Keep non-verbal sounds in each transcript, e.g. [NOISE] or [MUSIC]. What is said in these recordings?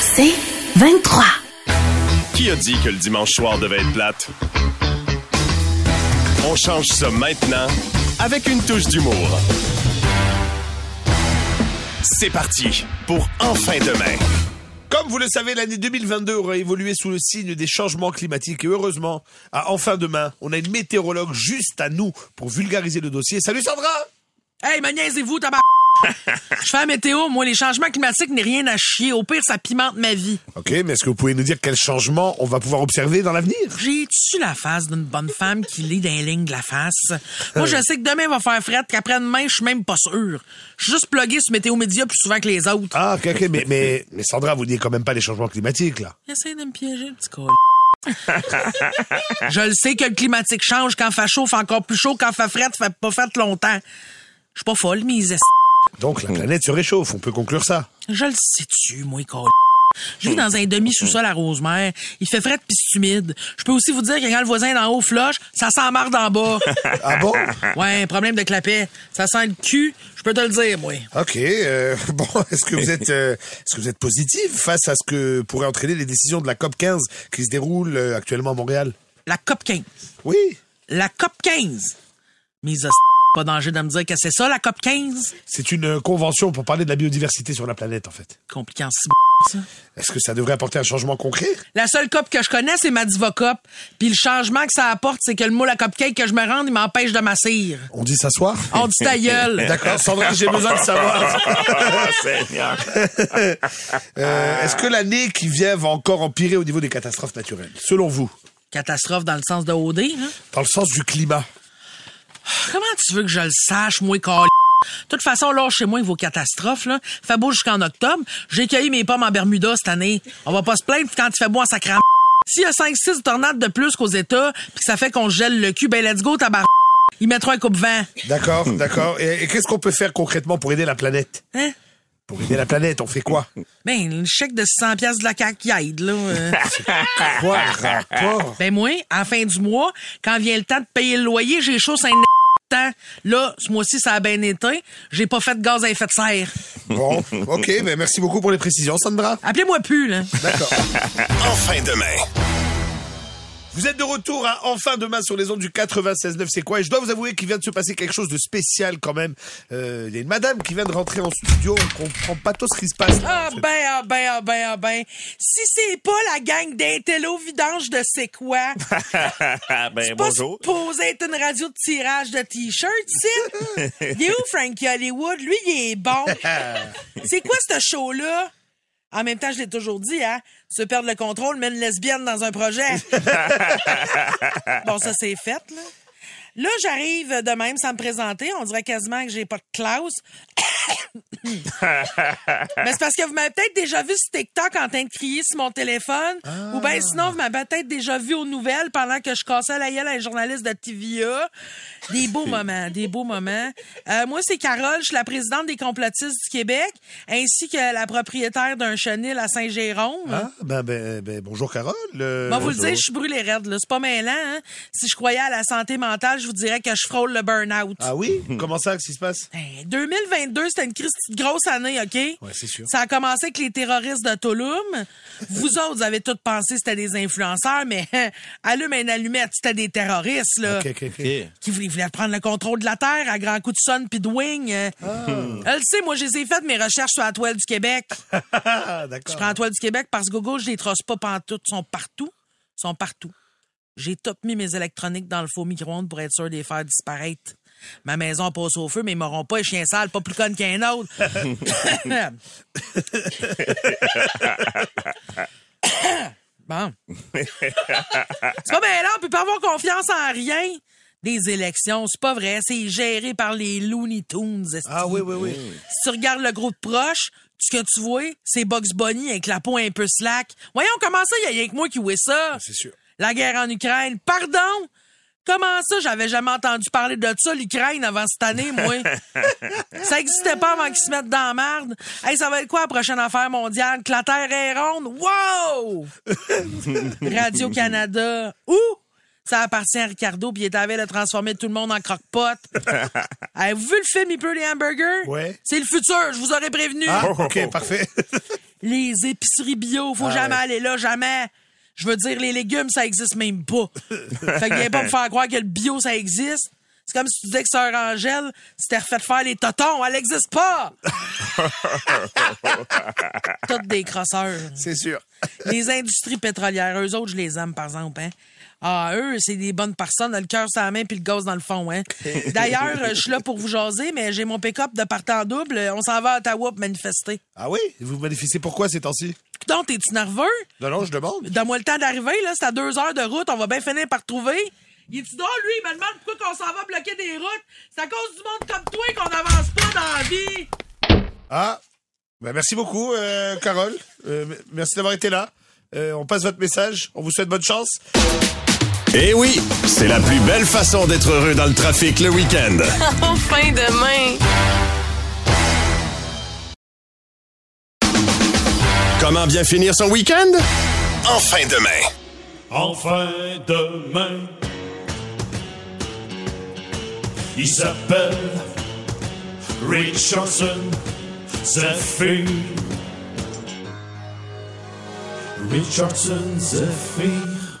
C'est 23. Qui a dit que le dimanche soir devait être plate? On change ça maintenant avec une touche d'humour. C'est parti pour Enfin demain. Comme vous le savez, l'année 2022 aura évolué sous le signe des changements climatiques et heureusement, à enfin demain, on a une météorologue juste à nous pour vulgariser le dossier. Salut Sandra Hey, me niaisez-vous, tabac! Je fais la météo, moi, les changements climatiques n'est rien à chier. Au pire, ça pimente ma vie. Ok, mais est-ce que vous pouvez nous dire quels changements on va pouvoir observer dans l'avenir? J'ai-tu la face d'une bonne femme qui lit dans les lignes de la face? [LAUGHS] Moi, je sais que demain va faire fret, qu'après-demain, je suis même pas sûr. Je suis juste plugué sur Météo Média plus souvent que les autres. Ah, ok, ok, mais, mais, mais Sandra, vous dites quand même pas les changements climatiques, là. Essaye de me piéger, petit col. [LAUGHS] je le sais que le climatique change quand fait chaud, fait encore plus chaud, quand fait fret, fait pas fret longtemps. Je suis pas folle, mais ils Donc, la planète se réchauffe, on peut conclure ça. Je le sais-tu, moi, col. Je vis dans un demi-sous-sol à Rosemère. Il fait frais pis c'est humide. Je peux aussi vous dire que quand le voisin d'en haut floche, ça sent marre d'en bas. [LAUGHS] Ah bon? Ouais, un problème de clapet. Ça sent le cul. Je peux te le dire, moi. Ok, euh, [LAUGHS] bon, est-ce que vous êtes, euh, est-ce que vous êtes positif face à ce que pourraient entraîner les décisions de la COP 15 qui se déroule euh, actuellement à Montréal? La COP 15. Oui. La COP 15. Mise à pas danger de me dire que c'est ça, la COP 15? C'est une euh, convention pour parler de la biodiversité sur la planète, en fait. Compliquant si ça. Est-ce que ça devrait apporter un changement concret? La seule COP que je connais, c'est ma Divocop. Puis le changement que ça apporte, c'est que le moule à cupcake que je me rende, il m'empêche de m'assire. On dit s'asseoir? On dit ta gueule. [LAUGHS] D'accord, Sandra, j'ai besoin de savoir. [LAUGHS] Seigneur. Euh, Est-ce que l'année qui vient va encore empirer au niveau des catastrophes naturelles, selon vous? Catastrophe dans le sens de OD, hein? Dans le sens du climat. Comment tu veux que je le sache, moi, cal... De toute façon, là, chez moi, vos catastrophes, là, fait beau jusqu'en octobre. J'ai cueilli mes pommes en Bermuda cette année. On va pas se plaindre quand il fait beau en sacram. S'il y a 5-6 tornades de plus qu'aux États, puis que ça fait qu'on gèle le cul, ben let's go, tabar... Ils mettront un coupe-vent. D'accord, d'accord. Et, et qu'est-ce qu'on peut faire concrètement pour aider la planète? Hein? Pour aider la planète, on fait quoi? Ben, le chèque de 600 pièces de la CAQ qui aide, là. euh. [LAUGHS] Quoi rapport? ben moi, à la fin du mois, quand vient le temps de payer le loyer, j'ai chaud un temps. Là, ce mois-ci, ça a bien été. J'ai pas fait de gaz à effet de serre. Bon, ok, ben merci beaucoup pour les précisions, Sandra. Appelez-moi plus, là. D'accord. [LAUGHS] Enfin demain. Vous êtes de retour à Enfin demain sur les ondes du 96.9, c'est quoi? Et je dois vous avouer qu'il vient de se passer quelque chose de spécial quand même. Euh, Il y a une madame qui vient de rentrer en studio, on comprend pas tout ce qui se passe. là, Ah ben, ah ben, ah ben, ah ben. Si c'est pas la gang d'intello vidange de c'est quoi? [LAUGHS] ben, C'est pas bonjour. supposé être une radio de tirage de t-shirts, si? [LAUGHS] Il est où Frankie Hollywood? Lui, il est bon. [LAUGHS] c'est quoi ce show-là? En même temps, je l'ai toujours dit, hein? Se perdre le contrôle, mais une lesbienne dans un projet. [LAUGHS] bon, ça, c'est fait, là. Là, j'arrive de même sans me présenter. On dirait quasiment que j'ai pas de classe. [COUGHS] Mais c'est parce que vous m'avez peut-être déjà vu sur TikTok en train de crier sur mon téléphone. Ou bien sinon, vous m'avez peut-être déjà vu aux nouvelles pendant que je cassais la gueule à un journaliste de TVA. Des beaux [LAUGHS] moments, des beaux moments. Euh, moi, c'est Carole, je suis la présidente des complotistes du Québec, ainsi que la propriétaire d'un chenil à Saint-Jérôme. Ah, ben, ben, ben, bonjour Carole. Euh, Moi, vous le dire, je suis brûlée raide, là. C'est pas mêlant, hein? Si je croyais à la santé mentale, je vous dirais que je frôle le burn-out. Ah oui? Comment ça, qu'est-ce qui se passe? Ben, 2022, c'était une crise- grosse année, OK? Ouais, c'est sûr. Ça a commencé avec les terroristes de Tulum. Vous autres, vous avez tous pensé que c'était des influenceurs, mais [LAUGHS] allume une allumette, c'était des terroristes, là. Ok, ok, ok. Qui voulaient, voulaient prendre le contrôle de la Terre à grands coups de son pis de wing. Euh, [LAUGHS] Elle le sait, moi, j'ai fait mes recherches sur la toile du Québec. [LAUGHS] Ah, Je d'accord. prends la toile du Québec parce que Google, je les trosse pas pantoute. Ils sont partout. Ils sont partout. J'ai top mis mes électroniques dans le faux micro-ondes pour être sûr de les faire disparaître. Ma maison passe au feu, mais ils m'auront pas, les chiens sales, pas plus conne qu'un autre. [LAUGHS] bon. C'est pas bien là, on peut pas avoir confiance en rien. Des élections, c'est pas vrai, c'est géré par les Looney Tunes. Ah oui, oui, oui. Si tu regardes le gros de proche, ce que tu vois, c'est Bugs Bunny avec la peau un peu slack. Voyons, comment ça, il y a rien que moi qui vois ça? C'est sûr. La guerre en Ukraine. Pardon? Comment ça, j'avais jamais entendu parler de ça, l'Ukraine, avant cette année, moi? [LAUGHS] ça existait pas avant qu'ils se mettent dans la merde. Hey, ça va être quoi la prochaine affaire mondiale? Que la Terre est ronde? Wow! [LAUGHS] Radio-Canada. Où? Ça appartient à Ricardo, puis il est à la veille de transformer tout le monde en croque-pot. [LAUGHS] Avez-vous vu le film Il pleut les hamburgers? Ouais. C'est le futur, je vous aurais prévenu. Ah, ok, parfait. Les épiceries bio, faut Ah jamais ouais. aller là, jamais. Je veux dire, les légumes, ça existe même pas. fait que viens pas me faire croire que le bio, ça existe. C'est comme si tu disais que Sœur Angèle s'était refait faire les totons. Elle existe pas! [LAUGHS] Toutes des crosseurs. C'est sûr. Les industries pétrolières, eux autres, je les aime, par exemple. Hein. Ah, eux, c'est des bonnes personnes, le cœur sur la main puis le gaz dans le fond. Hein. [LAUGHS] D'ailleurs, je suis là pour vous jaser, mais j'ai mon pick-up de partant double. On s'en va à Ottawa pour manifester. Ah oui? Vous manifestez pourquoi ces temps-ci? Donc, t'es-tu nerveux? Non, non, je demande. Donne-moi le temps d'arriver, là. C'est à deux heures de route. On va bien finir par trouver. Il est-tu drôle, lui? Il me demande pourquoi qu'on s'en va bloquer des routes. C'est à cause du monde comme toi qu'on n'avance pas dans la vie. Ah, ben merci beaucoup, euh, Carole. Euh, merci d'avoir été là. Euh, on passe votre message. On vous souhaite bonne chance. Eh oui, c'est la plus belle façon d'être heureux dans le trafic le week-end. [LAUGHS] Enfin demain. Comment bien finir son week-end? Enfin demain. Enfin demain. Il s'appelle Richardson Zephyr. Richardson Zephyr.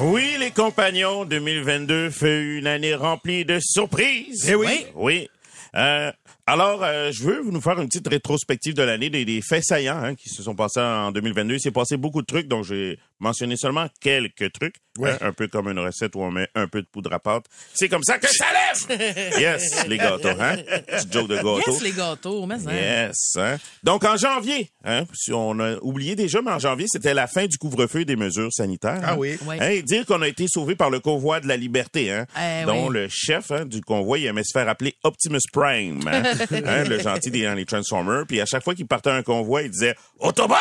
Oui, les compagnons, 2022 fut une année remplie de surprises. Eh oui. Oui. Euh, alors, euh, je veux nous faire une petite rétrospective de l'année des, des faits saillants hein, qui se sont passés en 2022. Il s'est passé beaucoup de trucs, donc j'ai mentionné seulement quelques trucs. Ouais. Hein, un peu comme une recette où on met un peu de poudre à pâte. C'est comme ça que ça lève! [LAUGHS] yes, les gâteaux, hein? Petit joke de gâteau. Yes, les gâteaux, mais hein. Yes. Hein? Donc, en janvier, hein, si on a oublié déjà, mais en janvier, c'était la fin du couvre-feu des mesures sanitaires. Ah hein? oui. Oui. Hein, et dire qu'on a été sauvé par le convoi de la liberté, hein, Eh dont oui. le chef hein, du convoi il aimait se faire appeler Optimus Prime, hein, [LAUGHS] Hein, le gentil des dans les Transformers. Puis à chaque fois qu'il partait un convoi, il disait Autobot,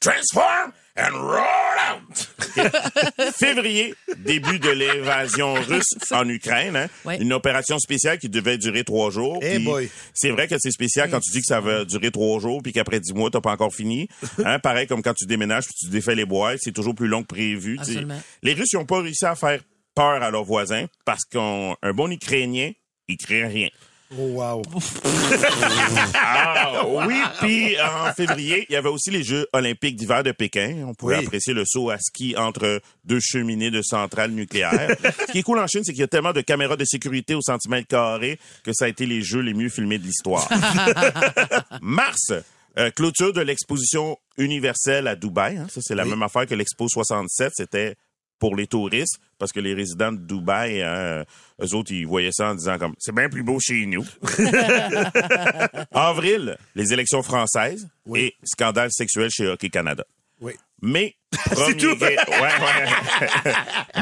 transform and roll out. [LAUGHS] Février, début de l'invasion russe [LAUGHS] en Ukraine, hein, Ouais. une opération spéciale qui devait durer trois jours. Eh. C'est vrai que c'est spécial quand tu dis que ça va durer trois jours puis qu'après dix mois t'as pas encore fini. [LAUGHS] Hein, pareil comme quand tu déménages puis tu défais les boîtes, c'est toujours plus long que prévu. Les Russes n'ont pas réussi à faire peur à leurs voisins parce qu'un un bon Ukrainien, il crée rien. Oh, wow. Ah oui, puis en février, il y avait aussi les Jeux olympiques d'hiver de Pékin. On pouvait Oui. apprécier le saut à ski entre deux cheminées de centrales nucléaires. Ce qui est cool en Chine, c'est qu'il y a tellement de caméras de sécurité au centimètre carré que ça a été les jeux les mieux filmés de l'histoire. [LAUGHS] Mars, euh, clôture de l'exposition universelle à Dubaï. hein. Ça, c'est la Oui. même affaire que l'Expo 67. C'était pour les touristes, parce que les résidents de Dubaï, hein, eux autres, ils voyaient ça en disant comme, c'est bien plus beau chez nous. [LAUGHS] [LAUGHS] Avril, les élections françaises et scandale sexuel chez Hockey Canada. Oui. Mais, [LAUGHS] premier, ga- ouais, ouais.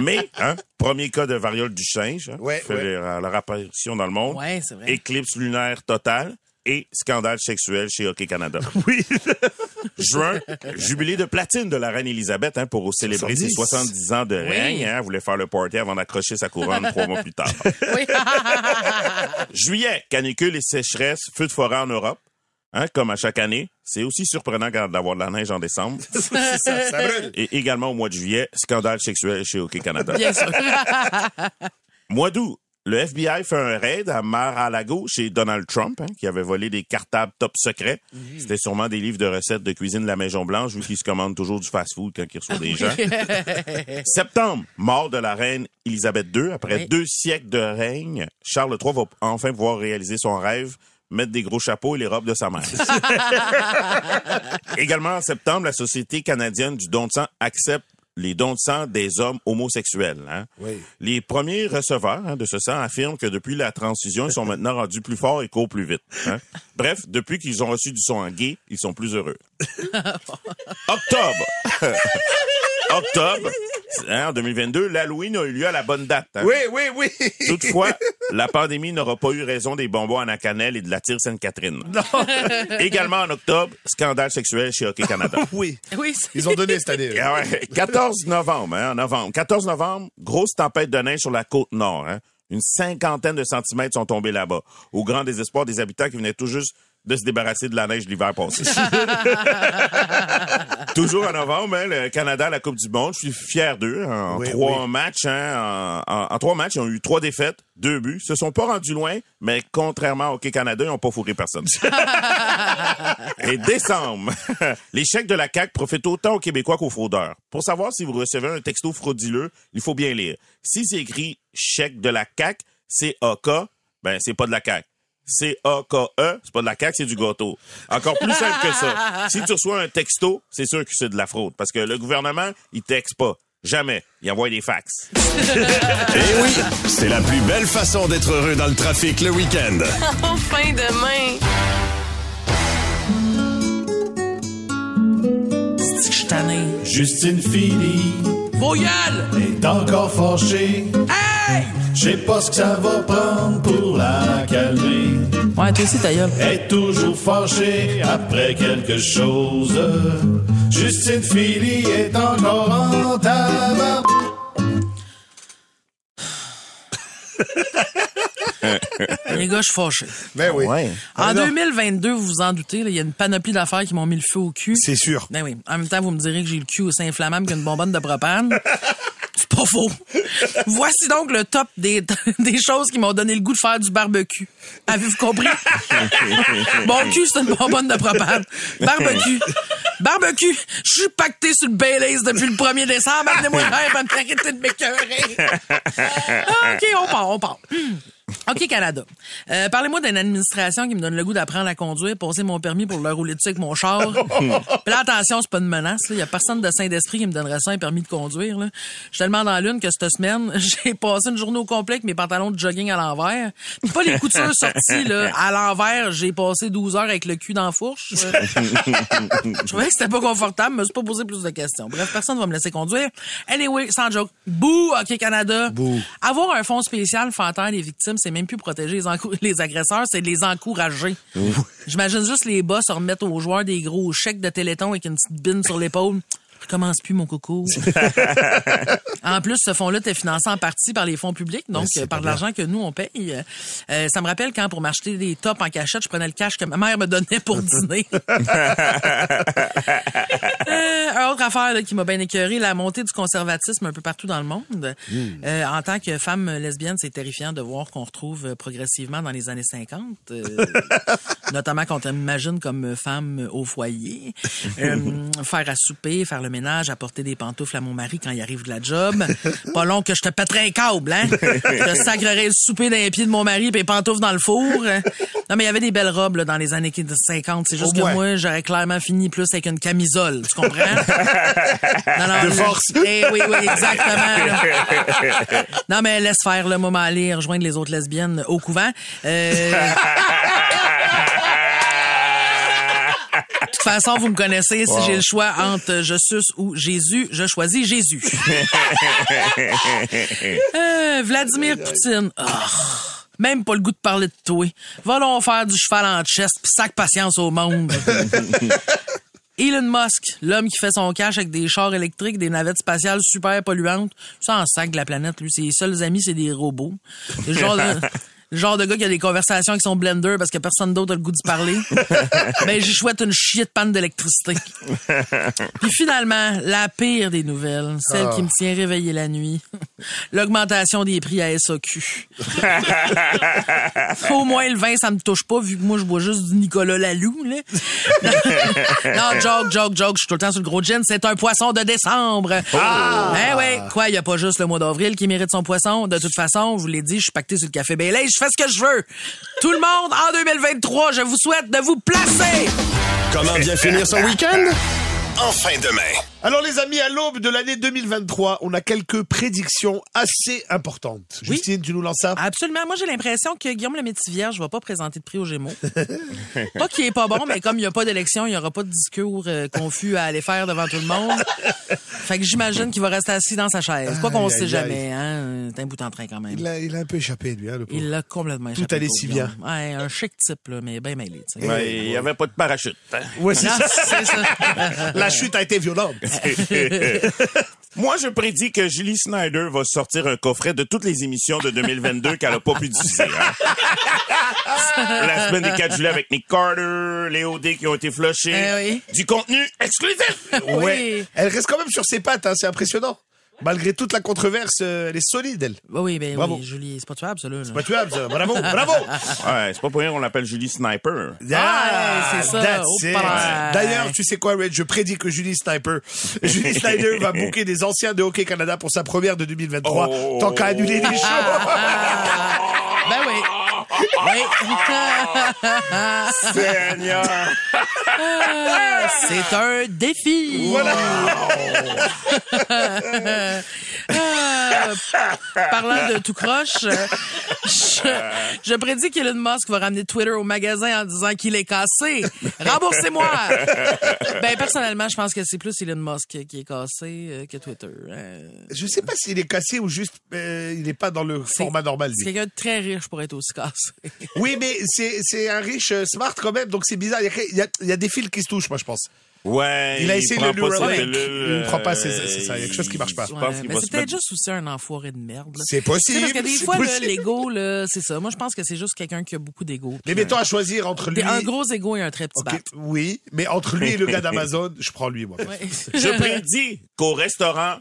Mais, hein, premier cas de variole du singe, hein, Ouais, fait ouais. leur, apparition dans le monde. Vrai. Éclipse lunaire totale et scandale sexuel chez Hockey Canada. [LAUGHS] Oui. Juin, jubilé de platine de la reine Elisabeth hein, pour célébrer ses 70. 70 ans de règne. Hein, elle voulait faire le party avant d'accrocher sa couronne trois mois plus tard. [LAUGHS] Oui. [LAUGHS] Juillet, canicule et sécheresse, feu de forêt en Europe. Hein, comme à chaque année. C'est aussi surprenant d'avoir de la neige en décembre. C'est ça, ça brûle. Et également au mois de juillet, scandale sexuel chez Hockey Canada. Bien sûr. Mois d'août, le FBI fait un raid à Mar-a-Lago chez Donald Trump, hein, qui avait volé des cartables top secrets. C'était sûrement des livres de recettes de cuisine de la Maison-Blanche, vu qu'il se commande toujours du fast-food quand il reçoit des gens. [LAUGHS] Septembre, mort de la reine Élisabeth II. Après Oui. deux siècles de règne, Charles III va enfin pouvoir réaliser son rêve, mettre des gros chapeaux et les robes de sa mère. [LAUGHS] Également en septembre, la Société canadienne du don de sang accepte les dons de sang des hommes homosexuels. hein. Oui. Les premiers receveurs hein, de ce sang affirment que depuis la transition, ils sont maintenant rendus plus forts et courent plus vite. hein. Bref, depuis qu'ils ont reçu du sang gay, ils sont plus heureux. [LAUGHS] Octobre. [LAUGHS] Octobre, hein, en 2022, l'Halloween a eu lieu à la bonne date. hein. Oui, oui, oui. Toutefois, la pandémie n'aura pas eu raison des bonbons à la cannelle et de la tire Sainte-Catherine. [LAUGHS] Également en octobre, scandale sexuel chez Hockey Canada. [LAUGHS] Oui. Oui, c'est- Ils ont donné cette année. Ah ouais, 14 novembre, hein, en novembre. 14 novembre, grosse tempête de neige sur la côte nord. Hein. Une cinquantaine de centimètres sont tombés là-bas, au grand désespoir des habitants qui venaient tout juste de se débarrasser de la neige l'hiver passé. [LAUGHS] Toujours en novembre, hein, le Canada à la Coupe du Monde, je suis fier d'eux. En Oui, trois oui. matchs, hein, en, en- en trois matchs, ils ont eu trois défaites, deux buts. Ils se sont pas rendus loin, mais contrairement au Hockey Canada, ils n'ont pas fourré personne. [LAUGHS] Et décembre, [LAUGHS] les chèques de la CAQ profitent autant aux Québécois qu'aux fraudeurs. Pour savoir si vous recevez un texto frauduleux, il faut bien lire. Si c'est écrit chèque de la CAQ, C-A-K, ben c'est pas de la CAQ. C-A-K-E, c'est pas de la CAQ, c'est du gâteau. Encore plus simple que ça. [LAUGHS] Si tu reçois un texto, c'est sûr que c'est de la fraude. Parce que le gouvernement, il texte pas. Jamais. Il envoie des fax. [LAUGHS] Eh oui, c'est la plus belle façon d'être heureux dans le trafic le week-end. [LAUGHS] Enfin demain. Je suis tanné? Justine Philly gueules! est encore fâchée. Hey! Je sais pas ce que ça va prendre pour la. Ouais, toi aussi, ta gueule. Elle est toujours fâchée après quelque chose. Justine Philly est encore en tabac. [LAUGHS] Les gars, je suis fâché. Ben oui. Ouais. En Ah, non. 2022, vous vous en doutez, il y a une panoplie d'affaires qui m'ont mis le feu au cul. C'est sûr. Ben oui. En même temps, vous me direz que j'ai le cul aussi inflammable qu'une bonbonne de propane. [LAUGHS] Pas faux. Voici donc le top des, [LAUGHS] des choses qui m'ont donné le goût de faire du barbecue. Avez-vous compris? [LAUGHS] Mon cul, c'est une bonbonne de propane. Barbecue. Barbecue. Je suis pacté sur le Baileys depuis le 1er décembre. Amenez-moi le verre, va m'arrêter de m'écœurer. [LAUGHS] Ah, OK, on part, on part. OK, Canada. Euh, Parlez-moi d'une administration qui me donne le goût d'apprendre à conduire, passer mon permis pour le rouler dessus avec mon char. [LAUGHS] Puis là, attention, c'est pas une menace. Il y a personne de saint d'esprit qui me donnerait ça, un permis de conduire. Là. Je suis tellement dans l'une que cette semaine, [LAUGHS] j'ai passé une journée au complet avec mes pantalons de jogging à l'envers. Pas les coutures [LAUGHS] sorties là, à l'envers. J'ai passé 12 heures avec le cul dans la fourche. Je trouvais que c'était pas confortable, mais je me suis pas posé plus de questions. Bref, personne va me laisser conduire. Anyway, sans joke. Bouh, OK Canada. Bouh. Avoir un fonds spécial faire taire les victimes, c'est même plus protéger [LAUGHS] les, agresseurs, c'est les encourager. J'imagine juste les boss se remettre aux joueurs des gros chèques de téléthon avec une petite bine sur l'épaule. Recommence plus, mon coco. [LAUGHS] en plus, ce fonds-là était financé en partie par les fonds publics, donc euh, par de l'argent que nous, on paye. Euh, ça me rappelle quand, pour m'acheter des tops en cachette, je prenais le cash que ma mère me donnait pour dîner. [LAUGHS] Euh, autre affaire là, qui m'a bien écœuré, la montée du conservatisme un peu partout dans le monde. Euh, en tant que femme lesbienne, c'est terrifiant de voir qu'on retrouve euh, progressivement dans les années 50, euh, [LAUGHS] notamment quand on m'imagine comme femme au foyer, Euh, [LAUGHS] faire à souper, faire le ménage, apporter des pantoufles à mon mari quand il arrive de la job. Pas long que je te pèterai un câble, hein? Je sacrerai le souper dans les pieds de mon mari et les pantoufles dans le four. Non, mais il y avait des belles robes là, dans les années 50. C'est juste Au que moi, j'aurais clairement fini plus avec une camisole. Tu comprends? [LAUGHS] Non, non, De là- force. Eh oui, oui, exactement. là. Non, mais laisse faire le moment aller, rejoindre les autres lesbiennes au couvent. Euh... [LAUGHS] façon, vous me connaissez. Si j'ai le choix entre je suce ou Jésus, je choisis Jésus. [LAUGHS] Euh, Vladimir Poutine. Ah, même pas le goût de parler de toi. Va donc faire du cheval en chest pis sac patience au monde. [LAUGHS] Elon Musk, l'homme qui fait son cash avec des chars électriques, des navettes spatiales super polluantes, ça en sac de la planète, lui. Ses seuls amis, c'est des robots. De, [LAUGHS] le genre de gars qui a des conversations avec son blender parce que personne d'autre a le goût d'y parler. [LAUGHS] ben, j'y chouette une chier de panne d'électricité. [LAUGHS] Puis finalement, la pire des nouvelles, celle qui me tient réveillé la nuit, l'augmentation des prix à SAQ. Au moins, le vin, ça me touche pas, vu que moi, je bois juste du Nicolas Lalou, là. non, [LAUGHS] joke, joke, joke, je suis tout le temps sur le gros gin. C'est un poisson de décembre. Ah! Eh ouais, quoi, il y a pas juste le mois d'avril qui mérite son poisson. De toute façon, je vous l'ai dit, je suis pacté sur le café Bailey, je fais ce que je veux. Tout le monde, en 2023, je vous souhaite de vous placer. Comment bien finir son week-end? Enfin demain. Alors les amis, à l'aube de l'année 2023, on a quelques prédictions assez importantes. Oui. Justine, tu nous lances ça? Absolument. Moi, j'ai l'impression que Guillaume le Métis-Vierge va pas présenter de prix aux Gémeaux. [LAUGHS] pas qu'il est pas bon, mais comme il n'y a pas d'élection, il n'y aura pas de discours euh, confus à aller faire devant tout le monde. [LAUGHS] Fait que j'imagine qu'il va rester assis dans sa chaise. Quoi qu'on Aïe, sait aïe, jamais, hein. T'es un bout en train quand même. il a, il a un peu échappé, lui. Hein, le pauvre. Il l'a complètement Tout échappé, allait pauvre si Guillaume. Ouais, un chic type, là, mais bien mêlé, tu sais. Ouais, il y avait pas de parachute. hein. Ouais, c'est Non, ça. c'est ça. [LAUGHS] La chute a été violente. [LAUGHS] Moi, je prédis que Julie Snyder va sortir un coffret de toutes les émissions de 2022 qu'elle a pas pu diffuser. hein. [LAUGHS] La semaine des 4 juillet avec Nick Carter, les OD qui ont été flushés. Eh oui. Du contenu exclusif! Ouais. Elle reste quand même sur ses pattes, hein, c'est impressionnant. Malgré toute la controverse, euh, elle est solide, elle. Bah oui, ben Bravo. oui, Julie, c'est pas tuable, ça, là. là. Pas tuable, ça. Bravo, bravo. [LAUGHS] Ouais, c'est pas pour rien qu'on l'appelle Julie Sniper. Ah, c'est ça. Oh. D'ailleurs, tu sais quoi, Red? Je prédis que Julie Sniper, [LAUGHS] Julie Snyder va booker des anciens de Hockey Canada pour sa première de 2023, Oh. tant qu'à annuler les shows. Ah, ben oui. [LAUGHS] Oui. Seigneur! [LAUGHS] C'est un défi. Voilà. Ah, [LAUGHS] parlant de tout croche, euh, je, je prédis qu'Elon Musk va ramener Twitter au magasin en disant qu'il est cassé. Remboursez-moi! Ben, personnellement, je pense que c'est plus Elon Musk qui est cassé euh, que Twitter. Euh, Je sais pas s'il est cassé ou juste, euh, il est pas dans le format normal, C'est quelqu'un de très riche pour être aussi cassé. Oui, mais c'est, un riche euh, smart quand même, donc c'est bizarre. Il y, a, il y a- il y a des fils qui se touchent, moi, je pense. Ouais. Il a essayé le pilule, Il ne prend pas ses- euh, c'est ça, il y a quelque chose qui marche pas. Ouais, mais peut-être mettre- juste aussi un enfoiré de merde. C'est possible. Parce que des fois, l'ego, là, c'est ça. Moi, je pense que c'est juste quelqu'un qui a beaucoup d'ego. Mais mettons à choisir entre lui. un gros ego et un très petit Ok, bat. oui, mais entre lui et le gars d'Amazon, [LAUGHS] je prends lui, moi. Ouais. [LAUGHS] Je prédis qu'au restaurant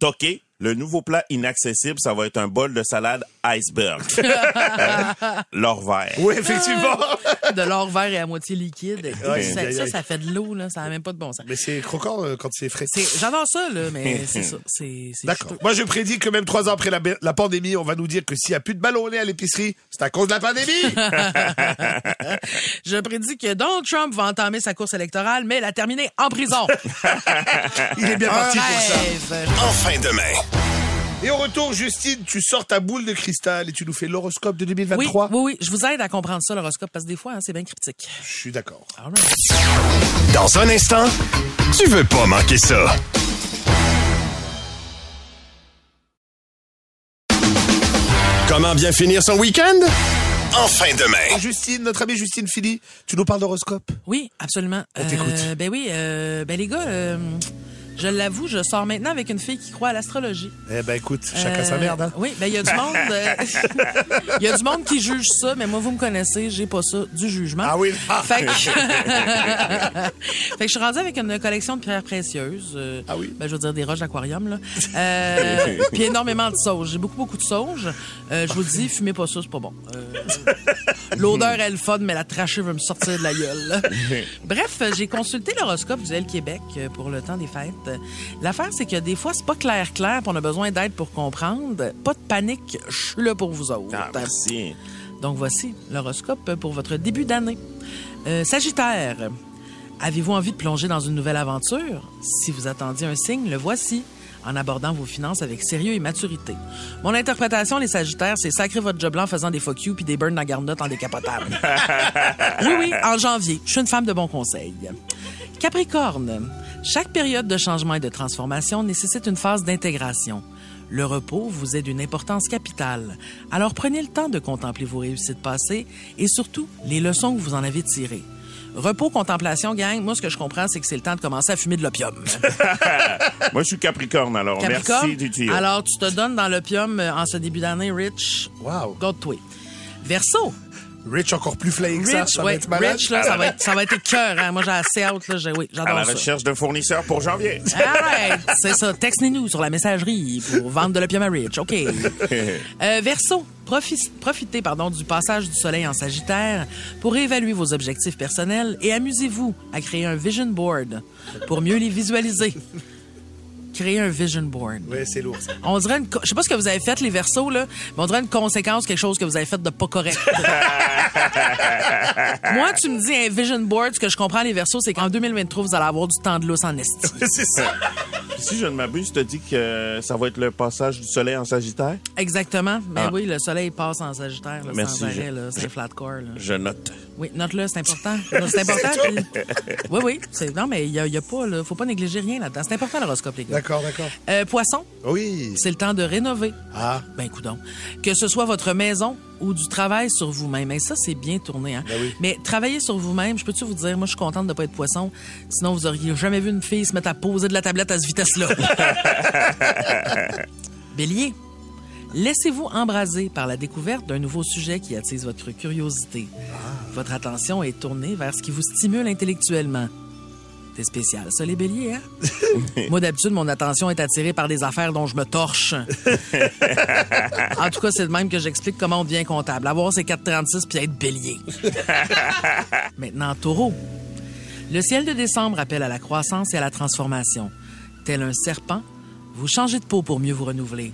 Toqué, le nouveau plat inaccessible, ça va être un bol de salade iceberg. [LAUGHS] L'or vert. Oui, effectivement. de l'or vert et à moitié liquide. Ouais, ça, ça, fait de l'eau, là. Ça n'a même pas de bon sens. Mais c'est croquant euh, quand c'est frais. J'adore ça, là, mais [LAUGHS] c'est ça. D'accord. Moi, je prédis que même trois ans après la, la pandémie, on va nous dire que s'il n'y a plus de ballon au nez à l'épicerie, c'est à cause de la pandémie. [LAUGHS] Je prédis que Donald Trump va entamer sa course électorale, mais la terminer en prison. Il est bien Un parti pour ça. rêve. Enfin demain. Et au retour, Justine, tu sors ta boule de cristal et tu nous fais l'horoscope de Oui, 2023. oui, oui. Je vous aide à comprendre ça, l'horoscope, parce que des fois, hein, c'est bien cryptique. Je suis d'accord. Dans un instant, tu veux pas manquer ça. Comment bien finir son week-end? Enfin demain. Justine, notre amie Justine Philly, tu nous parles d'horoscope? Oui, absolument. On t'écoute. ben oui, euh, ben les gars, euh, je l'avoue, je sors maintenant avec une fille qui croit à l'astrologie. Eh ben écoute, chacun Euh, sa merde. Hein. Oui, ben il y a du monde, euh, [LAUGHS] il y a du monde qui juge ça, mais moi vous me connaissez, j'ai pas ça du jugement. Ah oui. Ah. Fait que, [LAUGHS] fait que je suis rendue avec une collection de pierres précieuses. euh, Ah oui? Ben, je veux dire des roches d'aquarium, là. Euh, puis énormément de sauge. J'ai beaucoup, beaucoup de sauge. Euh, je vous dis, fumez pas ça, c'est pas bon. Euh, L'odeur est le fun, mais la trachée veut me sortir de la gueule. là. [LAUGHS] Bref, euh, j'ai consulté l'horoscope du L Québec euh, pour le temps des fêtes. Euh, L'affaire, c'est que des fois, c'est pas clair, clair, puis on a besoin d'aide pour comprendre. Pas de panique, je suis là pour vous autres. Ah, merci. Donc voici l'horoscope pour votre début d'année. Euh, Sagittaire, avez-vous envie de plonger dans une nouvelle aventure? Si vous attendiez un signe, le voici en abordant vos finances avec sérieux et maturité. Mon interprétation, les Sagittaires, c'est sacrer votre job blanc en faisant des fuck you puis des burns dans garnotte en décapotable. [LAUGHS] oui, oui, en janvier. Je suis une femme de bon conseil. Capricorne, chaque période de changement et de transformation nécessite une phase d'intégration. Le repos vous est d'une importance capitale. Alors prenez le temps de contempler vos réussites passées et surtout les leçons que vous en avez tirées. Repos, contemplation, gang, moi ce que je comprends, c'est que c'est le temps de commencer à fumer de l'opium. [LAUGHS] Moi, je suis Capricorne, alors Capricorne, merci du alors tu te donnes dans l'opium euh, en ce début d'année, Rich? Wow. Garde-toi. Verseau, Rich encore plus ça. Rich, ça va ouais, être malade. Rich, là, ça va être, ça va être cœur. Hein. Moi, j'ai assez hâte, là. J'ai- Oui, à la j'adore ça. recherche de fournisseurs pour janvier. Alright, c'est ça. Textez-nous sur la messagerie pour vendre de l'opium à Rich. OK. [LAUGHS] Euh, Verseau, profi- profitez pardon, du passage du soleil en Sagittaire pour réévaluer vos objectifs personnels et amusez-vous à créer un vision board pour mieux les visualiser. Créer un vision board. Ouais, c'est lourd ça. On dirait une, je sais pas ce que vous avez fait les versos là, mais on dirait une conséquence quelque chose que vous avez fait de pas correct. [LAUGHS] Moi, tu me dis un vision board, ce que je comprends les versos, c'est qu'en 2023 vous allez avoir du temps de lousse en esti. c'est ça. Si je ne m'abuse, tu as dit que ça va être le passage du soleil en Sagittaire? Exactement. Mais Ah. oui, le soleil passe en Sagittaire là, Merci, sans arrêt c'est flatcore là. Je note. Oui, note-le, c'est important. C'est important. [LAUGHS] Puis- oui, oui. c'est- Non, mais il y a, il y a pas, là, faut pas négliger rien là-dedans. C'est important l'horoscope, les gars. D'accord, d'accord. Euh, poisson, Oui. c'est le temps de rénover. Ah. Ben, coudon. Que ce soit votre maison ou du travail sur vous-même. Et ça, c'est bien tourné, hein. Ben oui. Mais travailler sur vous-même, je peux-tu vous dire, moi, je suis contente de pas être poisson. Sinon, vous auriez jamais vu une fille se mettre à poser de la tablette à cette vitesse-là. [LAUGHS] Bélier. Laissez-vous embraser par la découverte d'un nouveau sujet qui attise votre curiosité. Votre attention est tournée vers ce qui vous stimule intellectuellement. C'est spécial, ça, les béliers, hein? [LAUGHS] Moi, d'habitude, mon attention est attirée par des affaires dont je me torche. [LAUGHS] en tout cas, c'est de même que j'explique comment on devient comptable. Avoir ses 436 puis être bélier. [LAUGHS] Maintenant, taureau. Le ciel de décembre appelle à la croissance et à la transformation. Tel un serpent, vous changez de peau pour mieux vous renouveler.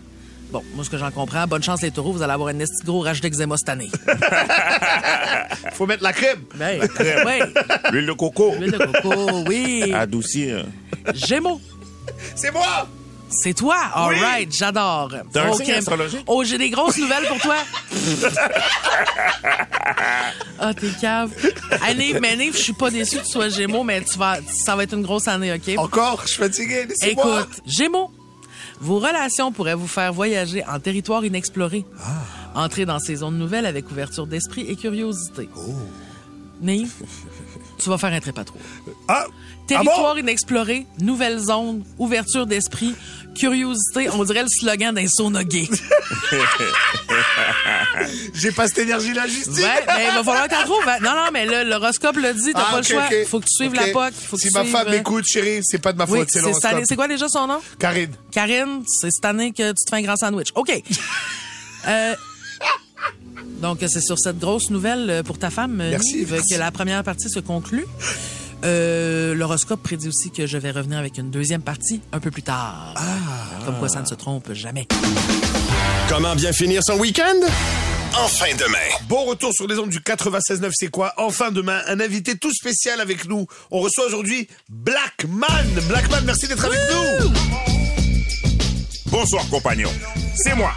Bon, moi, ce que j'en comprends, bonne chance les taureaux, vous allez avoir un esti gros rage d'eczéma cette année. [LAUGHS] Faut mettre la crème. Ben, oui. L'huile de coco. L'huile de coco, oui. Adoucir. Gémeaux. C'est moi! C'est toi? All Oui. right, j'adore. T'as un signe astrologique? Oh, j'ai des grosses nouvelles pour toi. [LAUGHS] Ah, t'es cave. Nive, mais Nive, je suis pas déçue que tu sois Gémeaux, mais tu vas, ça va être une grosse année, OK? Encore, je suis fatigué, laissez-moi. Écoute, Gémeaux, vos relations pourraient vous faire voyager en territoire inexploré. Entrez dans ces zones nouvelles avec ouverture d'esprit et curiosité. Nive, tu vas faire un trépas Ah! Territoire inexploré, nouvelle zone, ouverture d'esprit, curiosité, on dirait le slogan d'un sauna gay. [LAUGHS] J'ai pas cette énergie-là, Justine. Ouais, mais il va falloir que t'en trouves. hein. Non, non, mais là, l'horoscope le dit, t'as Ah, pas le choix. ok. Faut que tu suives Ok. la POC. Faut que si tu ma suives, femme euh, m'écoute, chérie, c'est pas de ma faute, Oui, c'est l'horoscope. C'est quoi déjà son nom? Karine. Karine, c'est cette année que tu te fais un grand sandwich. OK. [LAUGHS] Euh, donc, c'est sur cette grosse nouvelle euh, pour ta femme, euh, Merci, Nive, merci. que la première partie se conclut. Euh, L'horoscope prédit aussi que je vais revenir avec une deuxième partie un peu plus tard. Ah. Comme quoi, ça ne se trompe jamais. Comment bien finir son week-end? En fin de main. Bon retour sur les ondes du 96.9, c'est quoi? Enfin demain, un invité tout spécial avec nous. On reçoit aujourd'hui Blackman. Blackman, merci d'être avec nous. Bonsoir, compagnon. C'est moi.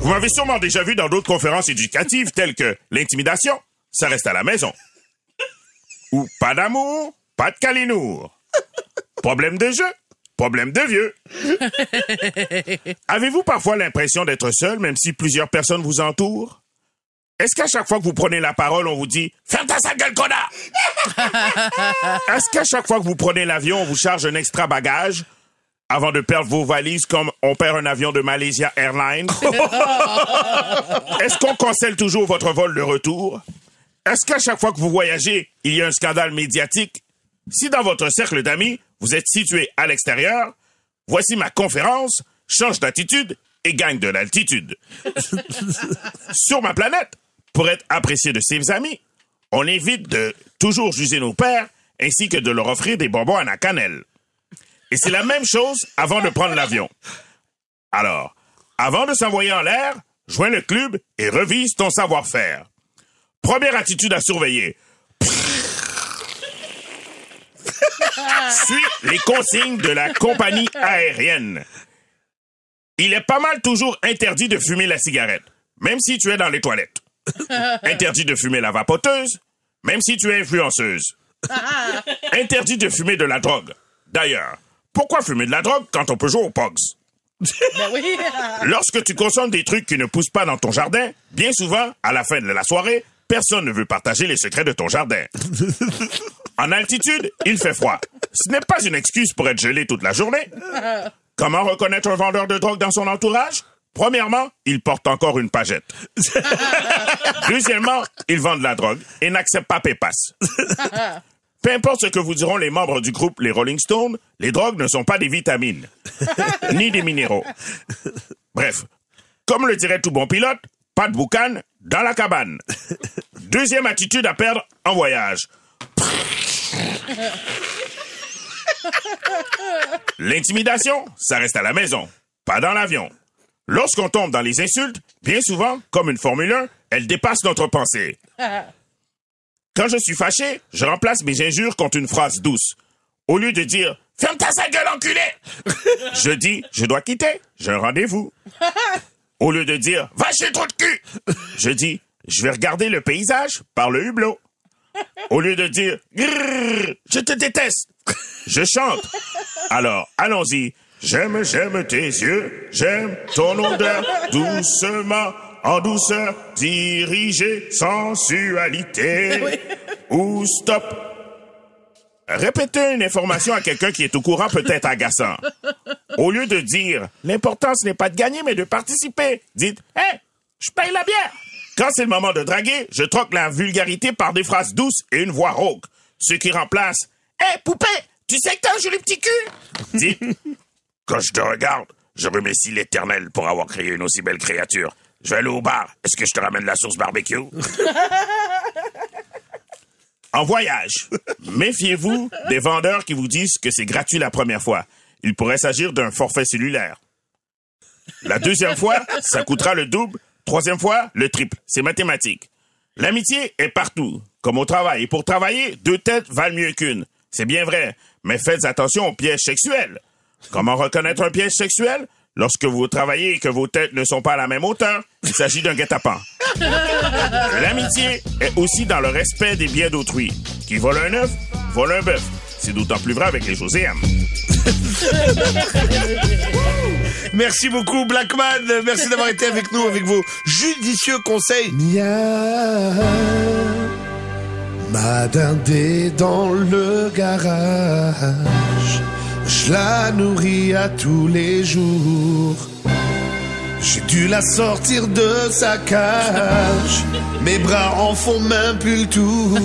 Vous m'avez sûrement déjà vu dans d'autres conférences éducatives telles que l'intimidation, ça reste à la maison. Ou pas d'amour, pas de calinour. Problème de jeu, problème de vieux. Avez-vous parfois l'impression d'être seul même si plusieurs personnes vous entourent? Est-ce qu'à chaque fois que vous prenez la parole, on vous dit Ferme ta sale gueule, connard! Est-ce qu'à chaque fois que vous prenez l'avion, on vous charge un extra bagage avant de perdre vos valises comme on perd un avion de Malaysia Airlines? [LAUGHS] Est-ce qu'on cancelle toujours votre vol de retour? Est-ce qu'à chaque fois que vous voyagez, il y a un scandale médiatique? Si dans votre cercle d'amis, vous êtes situé à l'extérieur, voici ma conférence, change d'attitude et gagne de l'altitude. [LAUGHS] Sur ma planète, pour être apprécié de ses amis, on évite de toujours juger nos pères ainsi que de leur offrir des bonbons à la cannelle. Et c'est la même chose avant de prendre l'avion. Alors, avant de s'envoyer en l'air, joins le club et revise ton savoir-faire. Première attitude à surveiller. [LAUGHS] Suis les consignes de la compagnie aérienne. Il est pas mal toujours interdit de fumer la cigarette, même si tu es dans les toilettes. [LAUGHS] Interdit de fumer la vapoteuse, même si tu es influenceuse. [LAUGHS] Interdit de fumer de la drogue. D'ailleurs, pourquoi fumer de la drogue quand on peut jouer au POGS? [LAUGHS] Lorsque tu consommes des trucs qui ne poussent pas dans ton jardin, bien souvent, à la fin de la soirée, personne ne veut partager les secrets de ton jardin. [LAUGHS] En altitude, il fait froid. Ce n'est pas une excuse pour être gelé toute la journée. [LAUGHS] Comment reconnaître un vendeur de drogue dans son entourage? Premièrement, il porte encore une pagette. Deuxièmement, il vend de la drogue et n'accepte pas PayPass. Peu importe ce que vous diront les membres du groupe Les Rolling Stones, les drogues ne sont pas des vitamines, [LAUGHS] ni des minéraux. Bref, comme le dirait tout bon pilote, pas de boucan dans la cabane. Deuxième attitude à perdre en voyage. L'intimidation, ça reste à la maison, pas dans l'avion. Lorsqu'on tombe dans les insultes, bien souvent, comme une Formule 1, elle dépasse notre pensée. Quand je suis fâché, je remplace mes injures contre une phrase douce. Au lieu de dire Ferme ta sale gueule, enculé! [LAUGHS] je dis Je dois quitter, j'ai un rendez-vous. Au lieu de dire va chez le trou de cul, je dis je vais regarder le paysage par le hublot. Au lieu de dire je te déteste, je chante. Alors, allons-y. J'aime, j'aime tes yeux, j'aime ton odeur, [LAUGHS] doucement, en douceur, dirigée, sensualité. [LAUGHS] Ou stop. Répéter une information à quelqu'un qui est au courant peut être agaçant. Au lieu de dire l'important ce n'est pas de gagner mais de participer, dites Hé, je paye la bière. Quand c'est le moment de draguer, je troque la vulgarité par des phrases douces et une voix rauque. Ce qui remplace Hé, poupée, tu sais que t'as un joli petit cul Dites Quand je te regarde, je remercie l'Éternel pour avoir créé une aussi belle créature. Je vais aller au bar. Est-ce que je te ramène la sauce barbecue? [LAUGHS] En voyage, méfiez-vous des vendeurs qui vous disent que c'est gratuit la première fois. Il pourrait s'agir d'un forfait cellulaire. La deuxième fois, ça coûtera le double. Troisième fois, le triple. C'est mathématique. L'amitié est partout, comme au travail. Et pour travailler, deux têtes valent mieux qu'une. C'est bien vrai, mais faites attention aux pièges sexuels. Comment reconnaître un piège sexuel? Lorsque vous travaillez et que vos têtes ne sont pas à la même hauteur, il s'agit d'un guet-apens. [LAUGHS] L'amitié est aussi dans le respect des biens d'autrui. Qui vole un œuf, vole un bœuf. C'est d'autant plus vrai avec les Joséam. [LAUGHS] Merci beaucoup, Blackman. Merci d'avoir été avec nous, avec vos judicieux conseils. Mia, ma dans le garage. Je la nourris à tous les jours. J'ai dû la sortir de sa cage. Mes bras en font même plus le tour.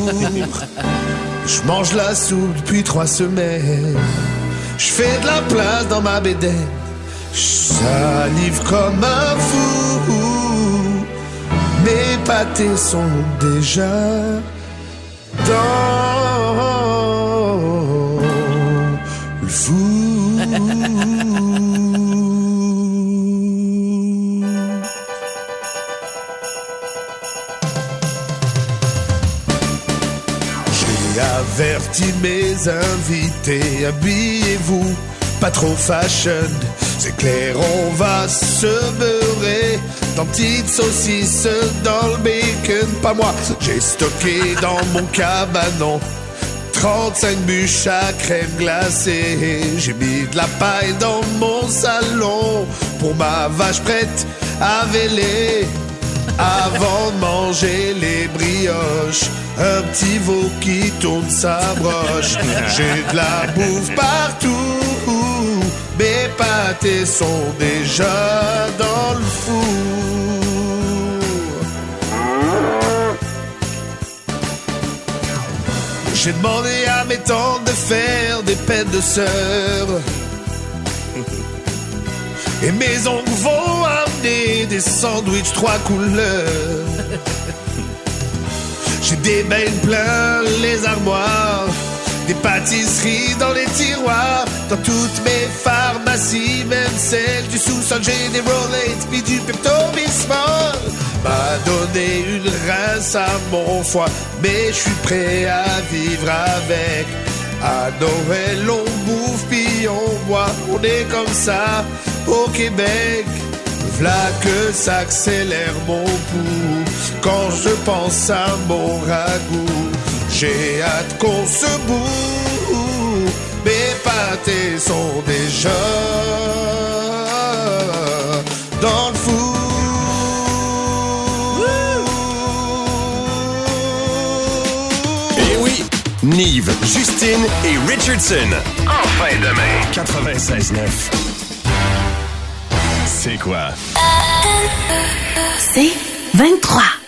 Je mange la soupe depuis trois semaines. Je fais de la place dans ma bédaine. Je salive comme un fou. Mes pâtés sont déjà dans invités, habillez-vous, pas trop fashion. C'est clair, on va se beurrer dans petites saucisses dans le bacon. Pas moi, j'ai stocké dans mon cabanon 35 bûches à crème glacée. J'ai mis de la paille dans mon salon pour ma vache prête à véler. Avant de manger les brioches, un petit veau qui tourne sa broche. [LAUGHS] J'ai de la bouffe partout, mes pâtés sont déjà dans le four. J'ai demandé à mes tantes de faire des peines de sœur. Et mes oncles vont amener des sandwichs trois couleurs. [LAUGHS] Des bains plein les armoires, des pâtisseries dans les tiroirs, dans toutes mes pharmacies, même celles du sous-sol, j'ai des Rolaids puis du Pepto-Bismol. M'a donné une rince à mon foie, mais je suis prêt à vivre avec. À Noël, on bouffe puis on boit, on est comme ça au Québec. V'là que s'accélère mon pouls quand je pense à mon ragoût. J'ai hâte qu'on se boue, mes pâtés sont déjà dans le Eh oui, Nive, Justine et Richardson. Enfin demain. 96.9. C'est quoi? C'est 23.